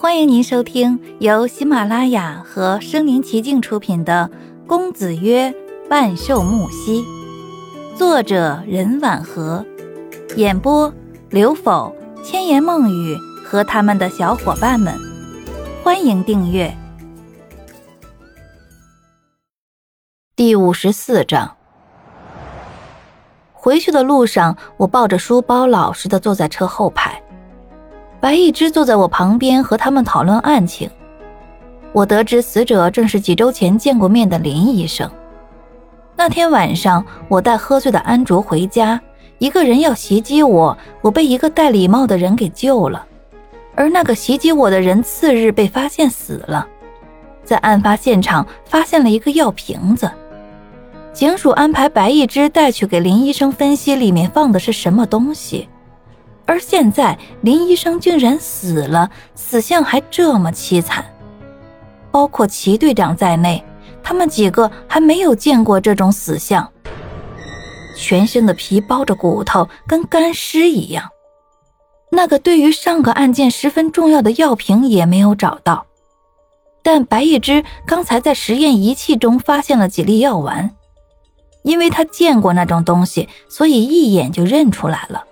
欢迎您收听由喜马拉雅和声临其境出品的《公子曰万寿木兮》，作者任婉和，演播刘否、千言梦语和他们的小伙伴们。欢迎订阅。第五十四章。回去的路上，我抱着书包，老实的坐在车后排。白一之坐在我旁边，和他们讨论案情。我得知死者正是几周前见过面的林医生。那天晚上，我带喝醉的安卓回家，一个人要袭击我，我被一个戴礼帽的人给救了。而那个袭击我的人次日被发现死了，在案发现场发现了一个药瓶子。警署安排白一之带去给林医生分析，里面放的是什么东西。而现在，林医生竟然死了，死相还这么凄惨。包括齐队长在内，他们几个还没有见过这种死相，全身的皮包着骨头，跟干尸一样。那个对于上个案件十分重要的药瓶也没有找到，但白一之刚才在实验仪器中发现了几粒药丸，因为他见过那种东西，所以一眼就认出来了。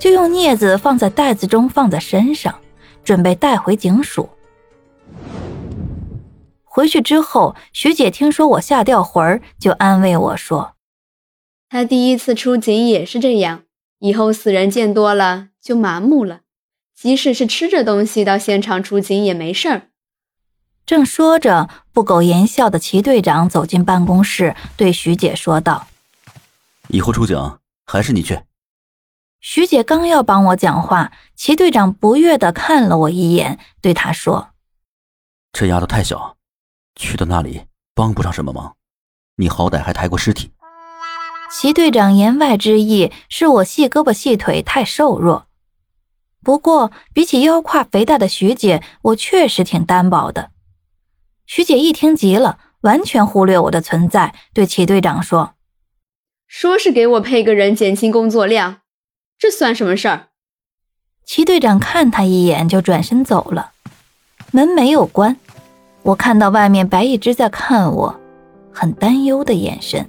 就用镊子放在袋子中，放在身上，准备带回警署。回去之后，徐姐听说我吓掉魂儿，就安慰我说：“他第一次出警也是这样，以后死人见多了就麻木了，即使是吃着东西到现场出警也没事儿。”正说着，不苟言笑的齐队长走进办公室，对徐姐说道：“以后出警还是你去。”徐姐刚要帮我讲话，齐队长不悦的看了我一眼，对她说：“这丫头太小，去到那里帮不上什么忙。你好歹还抬过尸体。”齐队长言外之意是我细胳膊细腿太瘦弱。不过比起腰胯肥大的徐姐，我确实挺单薄的。徐姐一听急了，完全忽略我的存在，对齐队长说：“说是给我配个人减轻工作量。”这算什么事儿？齐队长看他一眼，就转身走了。门没有关，我看到外面白一只在看我，很担忧的眼神。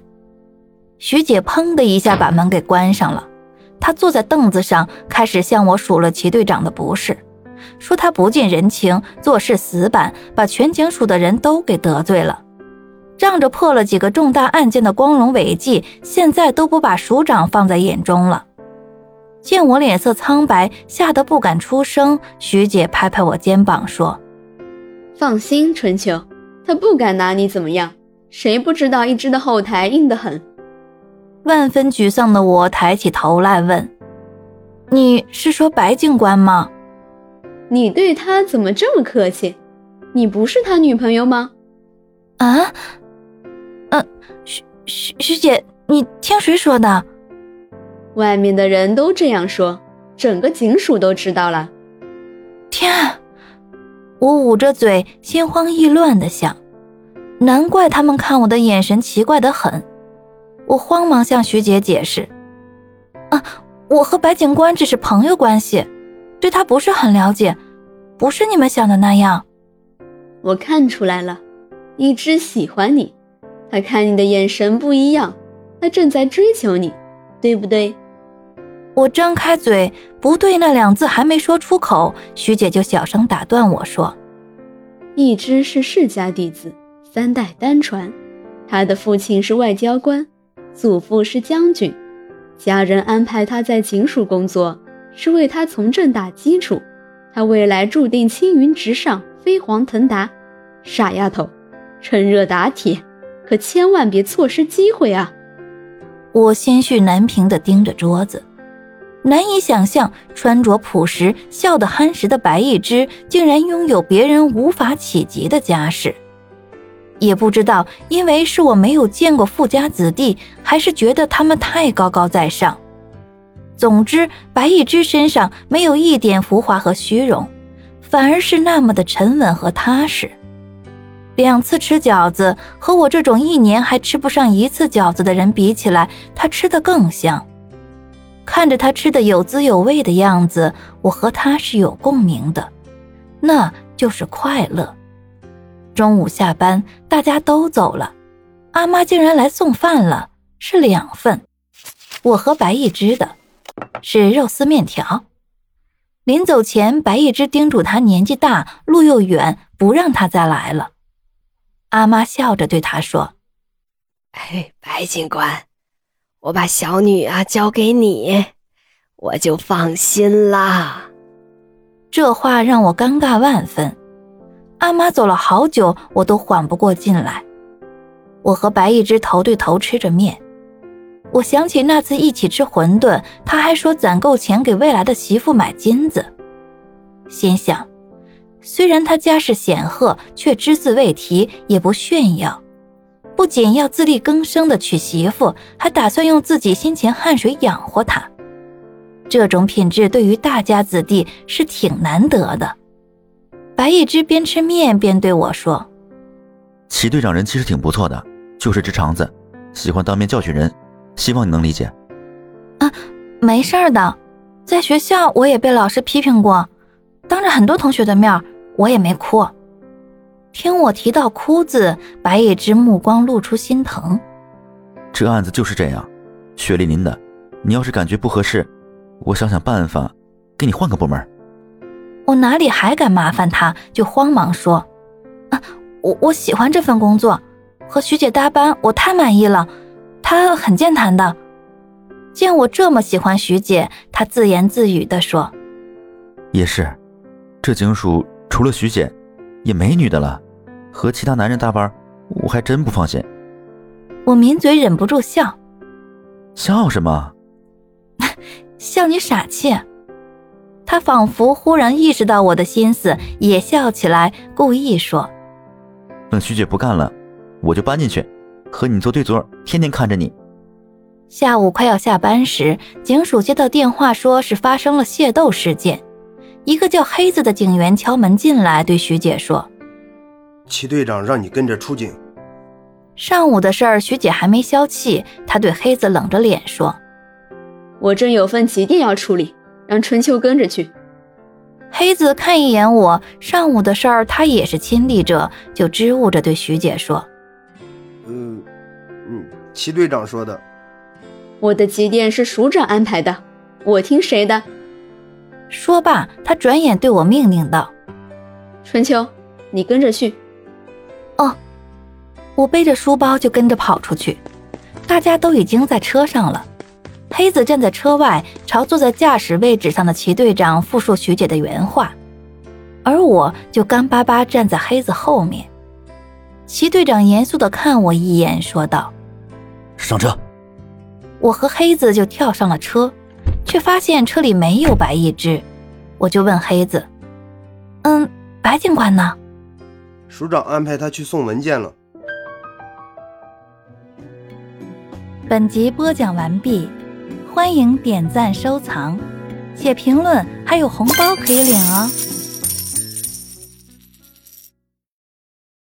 徐姐砰的一下把门给关上了。她坐在凳子上，开始向我数了齐队长的不是，说他不近人情，做事死板，把全警署的人都给得罪了，仗着破了几个重大案件的光荣伟绩，现在都不把署长放在眼中了。见我脸色苍白，吓得不敢出声，徐姐拍拍我肩膀说：“放心，春秋，他不敢拿你怎么样。谁不知道一只的后台硬得很？”万分沮丧的我抬起头来问：“你是说白警官吗？你对他怎么这么客气？你不是他女朋友吗？”啊？嗯，徐徐徐姐，你听谁说的？外面的人都这样说，整个警署都知道了。天啊！我捂着嘴，心慌意乱的想，难怪他们看我的眼神奇怪的很。我慌忙向徐姐解释：“啊，我和白警官只是朋友关系，对他不是很了解，不是你们想的那样。”我看出来了，一只喜欢你，他看你的眼神不一样，他正在追求你，对不对？我张开嘴，不对那两字还没说出口，徐姐就小声打断我说：“一只是世家弟子，三代单传。他的父亲是外交官，祖父是将军，家人安排他在警署工作，是为他从政打基础。他未来注定青云直上，飞黄腾达。傻丫头，趁热打铁，可千万别错失机会啊！”我心绪难平地盯着桌子。难以想象，穿着朴实、笑得憨实的白一之，竟然拥有别人无法企及的家世。也不知道，因为是我没有见过富家子弟，还是觉得他们太高高在上。总之，白一之身上没有一点浮华和虚荣，反而是那么的沉稳和踏实。两次吃饺子，和我这种一年还吃不上一次饺子的人比起来，他吃的更香。看着他吃的有滋有味的样子，我和他是有共鸣的。那就是快乐。中午下班，大家都走了，阿妈竟然来送饭了，是两份，我和白一枝的，是肉丝面条。临走前，白一枝叮嘱他年纪大，路又远，不让他再来了。阿妈笑着对他说：“哎，白警官，我把小女啊交给你，我就放心啦。”这话让我尴尬万分。阿妈走了好久，我都缓不过劲来。我和白一枝头对头吃着面，我想起那次一起吃馄饨，他还说攒够钱给未来的媳妇买金子，心想。虽然他家世显赫，却只字未提，也不炫耀。不仅要自力更生的娶媳妇，还打算用自己辛勤汗水养活她。这种品质对于大家子弟是挺难得的。白一枝边吃面边对我说：“齐队长人其实挺不错的，就是直肠子，喜欢当面教训人，希望你能理解。”啊，没事的，在学校我也被老师批评过，当着很多同学的面。我也没哭。听我提到“哭”字，白一枝目光露出心疼。这案子就是这样，雪莉您的，你要是感觉不合适，我想想办法，给你换个部门。我哪里还敢麻烦他，就慌忙说：“啊，我我喜欢这份工作，和徐姐搭班，我太满意了。她很健谈的。”见我这么喜欢徐姐，她自言自语地说：“也是，这警署。”除了徐姐，也没女的了。和其他男人搭班，我还真不放心。我抿嘴忍不住笑。笑什么？笑你傻气。他仿佛忽然意识到我的心思，也笑起来，故意说：“等徐姐不干了，我就搬进去，和你做对桌，天天看着你。”下午快要下班时，警署接到电话，说是发生了械斗事件。一个叫黑子的警员敲门进来，对徐姐说：“齐队长让你跟着出警。”上午的事儿，徐姐还没消气，她对黑子冷着脸说：“我正有份急电要处理，让春秋跟着去。”黑子看一眼我，上午的事儿他也是亲历者，就支吾着对徐姐说：“嗯，嗯，齐队长说的。我的急电是署长安排的，我听谁的？”说罢，他转眼对我命令道：“春秋，你跟着去。”哦，我背着书包就跟着跑出去。大家都已经在车上了。黑子站在车外，朝坐在驾驶位置上的齐队长复述徐姐的原话，而我就干巴巴站在黑子后面。齐队长严肃地看我一眼，说道：“上车。”我和黑子就跳上了车。却发现车里没有白一只，我就问黑子：“嗯，白警官呢？”署长安排他去送文件了。本集播讲完毕，欢迎点赞收藏，写评论，还有红包可以领哦。